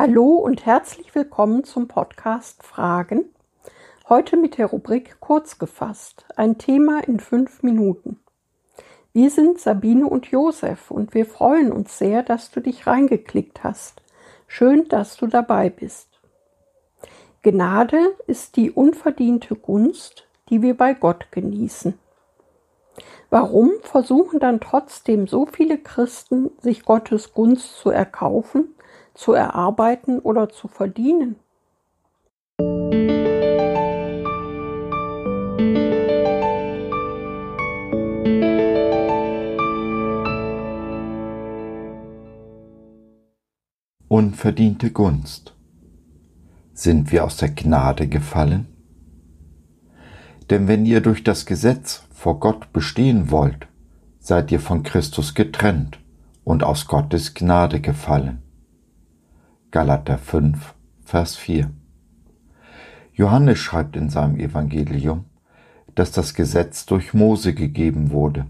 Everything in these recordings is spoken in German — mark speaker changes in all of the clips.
Speaker 1: Hallo und herzlich willkommen zum Podcast Fragen. Heute mit der Rubrik Kurz gefasst, ein Thema in fünf Minuten. Wir sind Sabine und Josef und wir freuen uns sehr, dass du dich reingeklickt hast. Schön, dass du dabei bist. Gnade ist die unverdiente Gunst, die wir bei Gott genießen. Warum versuchen dann trotzdem so viele Christen, sich Gottes Gunst zu erkaufen zu erarbeiten oder zu verdienen.
Speaker 2: Unverdiente Gunst. Sind wir aus der Gnade gefallen? Denn wenn ihr durch das Gesetz vor Gott bestehen wollt, seid ihr von Christus getrennt und aus Gottes Gnade gefallen. Galater 5, Vers 4. Johannes schreibt in seinem Evangelium, dass das Gesetz durch Mose gegeben wurde,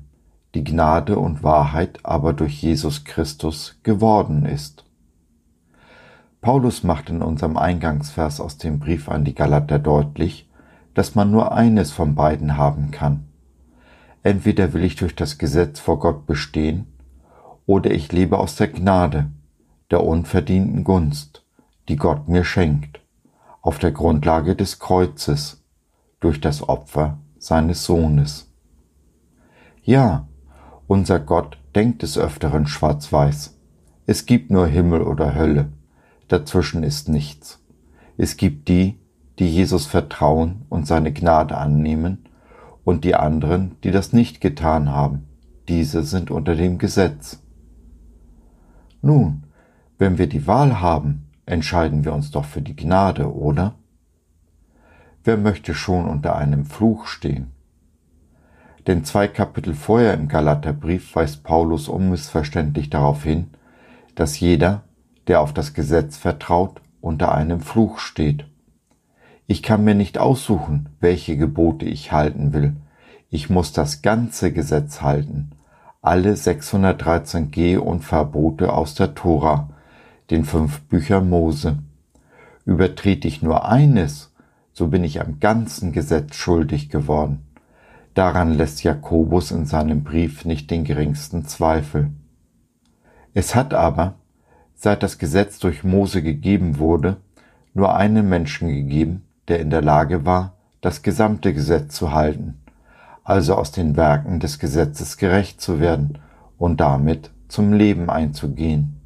Speaker 2: die Gnade und Wahrheit aber durch Jesus Christus geworden ist. Paulus macht in unserem Eingangsvers aus dem Brief an die Galater deutlich, dass man nur eines von beiden haben kann. Entweder will ich durch das Gesetz vor Gott bestehen, oder ich lebe aus der Gnade, der unverdienten Gunst, die Gott mir schenkt, auf der Grundlage des Kreuzes, durch das Opfer seines Sohnes. Ja, unser Gott denkt des Öfteren schwarz-weiß. Es gibt nur Himmel oder Hölle, dazwischen ist nichts. Es gibt die, die Jesus vertrauen und seine Gnade annehmen, und die anderen, die das nicht getan haben. Diese sind unter dem Gesetz. Nun, wenn wir die Wahl haben, entscheiden wir uns doch für die Gnade, oder? Wer möchte schon unter einem Fluch stehen? Denn zwei Kapitel vorher im Galaterbrief weist Paulus unmissverständlich darauf hin, dass jeder, der auf das Gesetz vertraut, unter einem Fluch steht. Ich kann mir nicht aussuchen, welche Gebote ich halten will. Ich muss das ganze Gesetz halten, alle 613 G und Verbote aus der Tora, den fünf Büchern Mose. Übertrete ich nur eines, so bin ich am ganzen Gesetz schuldig geworden. Daran lässt Jakobus in seinem Brief nicht den geringsten Zweifel. Es hat aber, seit das Gesetz durch Mose gegeben wurde, nur einen Menschen gegeben, der in der Lage war, das gesamte Gesetz zu halten, also aus den Werken des Gesetzes gerecht zu werden und damit zum Leben einzugehen.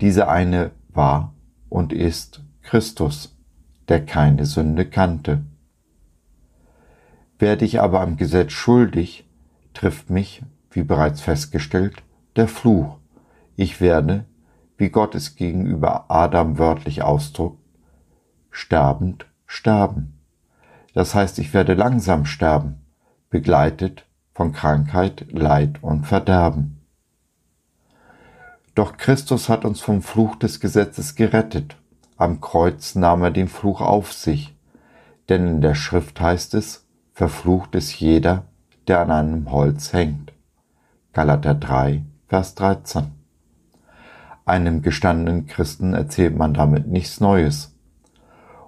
Speaker 2: Diese eine war und ist Christus, der keine Sünde kannte. Werde ich aber am Gesetz schuldig, trifft mich, wie bereits festgestellt, der Fluch. Ich werde, wie Gott es gegenüber Adam wörtlich ausdruckt, sterbend sterben. Das heißt, ich werde langsam sterben, begleitet von Krankheit, Leid und Verderben. Doch Christus hat uns vom Fluch des Gesetzes gerettet. Am Kreuz nahm er den Fluch auf sich. Denn in der Schrift heißt es, verflucht ist jeder, der an einem Holz hängt. Galater 3, Vers 13. Einem gestandenen Christen erzählt man damit nichts Neues.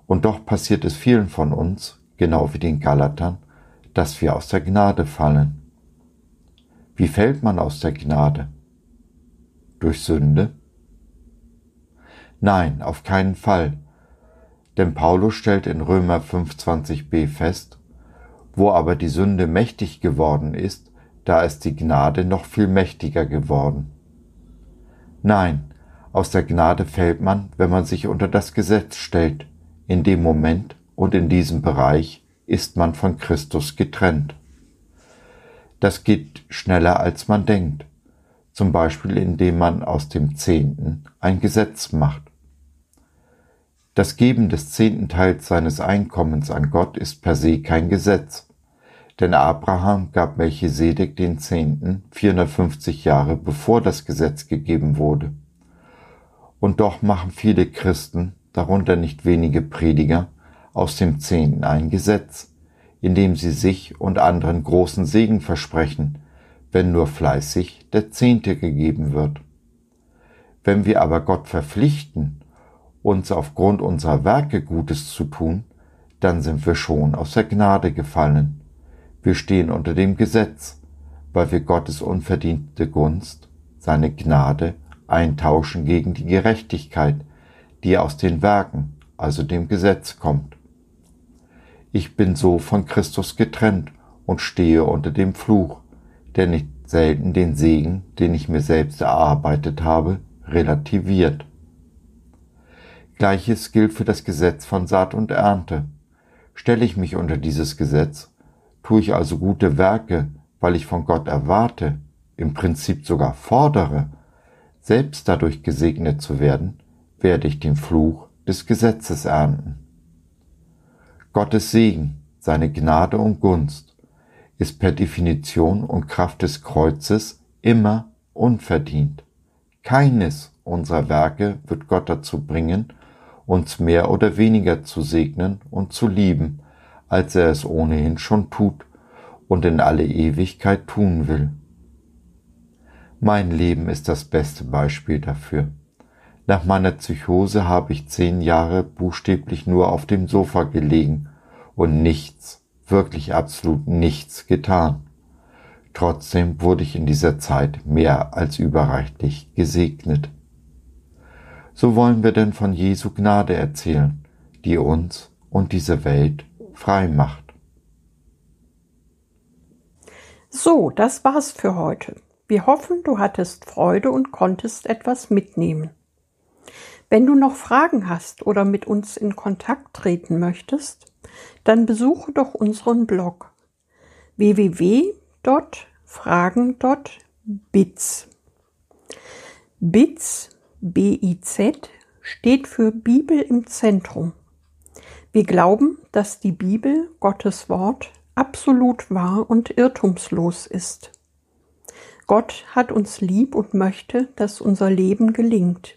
Speaker 2: Und doch passiert es vielen von uns, genau wie den Galatern, dass wir aus der Gnade fallen. Wie fällt man aus der Gnade? Durch Sünde? Nein, auf keinen Fall. Denn Paulus stellt in Römer 5.20b fest, wo aber die Sünde mächtig geworden ist, da ist die Gnade noch viel mächtiger geworden. Nein, aus der Gnade fällt man, wenn man sich unter das Gesetz stellt. In dem Moment und in diesem Bereich ist man von Christus getrennt. Das geht schneller, als man denkt zum Beispiel indem man aus dem Zehnten ein Gesetz macht. Das Geben des zehnten Teils seines Einkommens an Gott ist per se kein Gesetz, denn Abraham gab Melchisedek den Zehnten 450 Jahre bevor das Gesetz gegeben wurde. Und doch machen viele Christen, darunter nicht wenige Prediger, aus dem Zehnten ein Gesetz, indem sie sich und anderen großen Segen versprechen, wenn nur fleißig der Zehnte gegeben wird. Wenn wir aber Gott verpflichten uns aufgrund unserer Werke Gutes zu tun, dann sind wir schon aus der Gnade gefallen. Wir stehen unter dem Gesetz, weil wir Gottes unverdiente Gunst, seine Gnade, eintauschen gegen die Gerechtigkeit, die aus den Werken, also dem Gesetz kommt. Ich bin so von Christus getrennt und stehe unter dem Fluch, der nicht selten den Segen, den ich mir selbst erarbeitet habe, relativiert. Gleiches gilt für das Gesetz von Saat und Ernte. Stelle ich mich unter dieses Gesetz, tue ich also gute Werke, weil ich von Gott erwarte, im Prinzip sogar fordere, selbst dadurch gesegnet zu werden, werde ich den Fluch des Gesetzes ernten. Gottes Segen, seine Gnade und Gunst ist per Definition und Kraft des Kreuzes immer unverdient. Keines unserer Werke wird Gott dazu bringen, uns mehr oder weniger zu segnen und zu lieben, als er es ohnehin schon tut und in alle Ewigkeit tun will. Mein Leben ist das beste Beispiel dafür. Nach meiner Psychose habe ich zehn Jahre buchstäblich nur auf dem Sofa gelegen und nichts, wirklich absolut nichts getan. Trotzdem wurde ich in dieser Zeit mehr als überreichlich gesegnet. So wollen wir denn von Jesu Gnade erzählen, die uns und diese Welt frei macht.
Speaker 1: So, das war's für heute. Wir hoffen, du hattest Freude und konntest etwas mitnehmen. Wenn du noch Fragen hast oder mit uns in Kontakt treten möchtest, dann besuche doch unseren Blog www.fragen.biz. Biz, B-I-Z, steht für Bibel im Zentrum. Wir glauben, dass die Bibel, Gottes Wort, absolut wahr und irrtumslos ist. Gott hat uns lieb und möchte, dass unser Leben gelingt.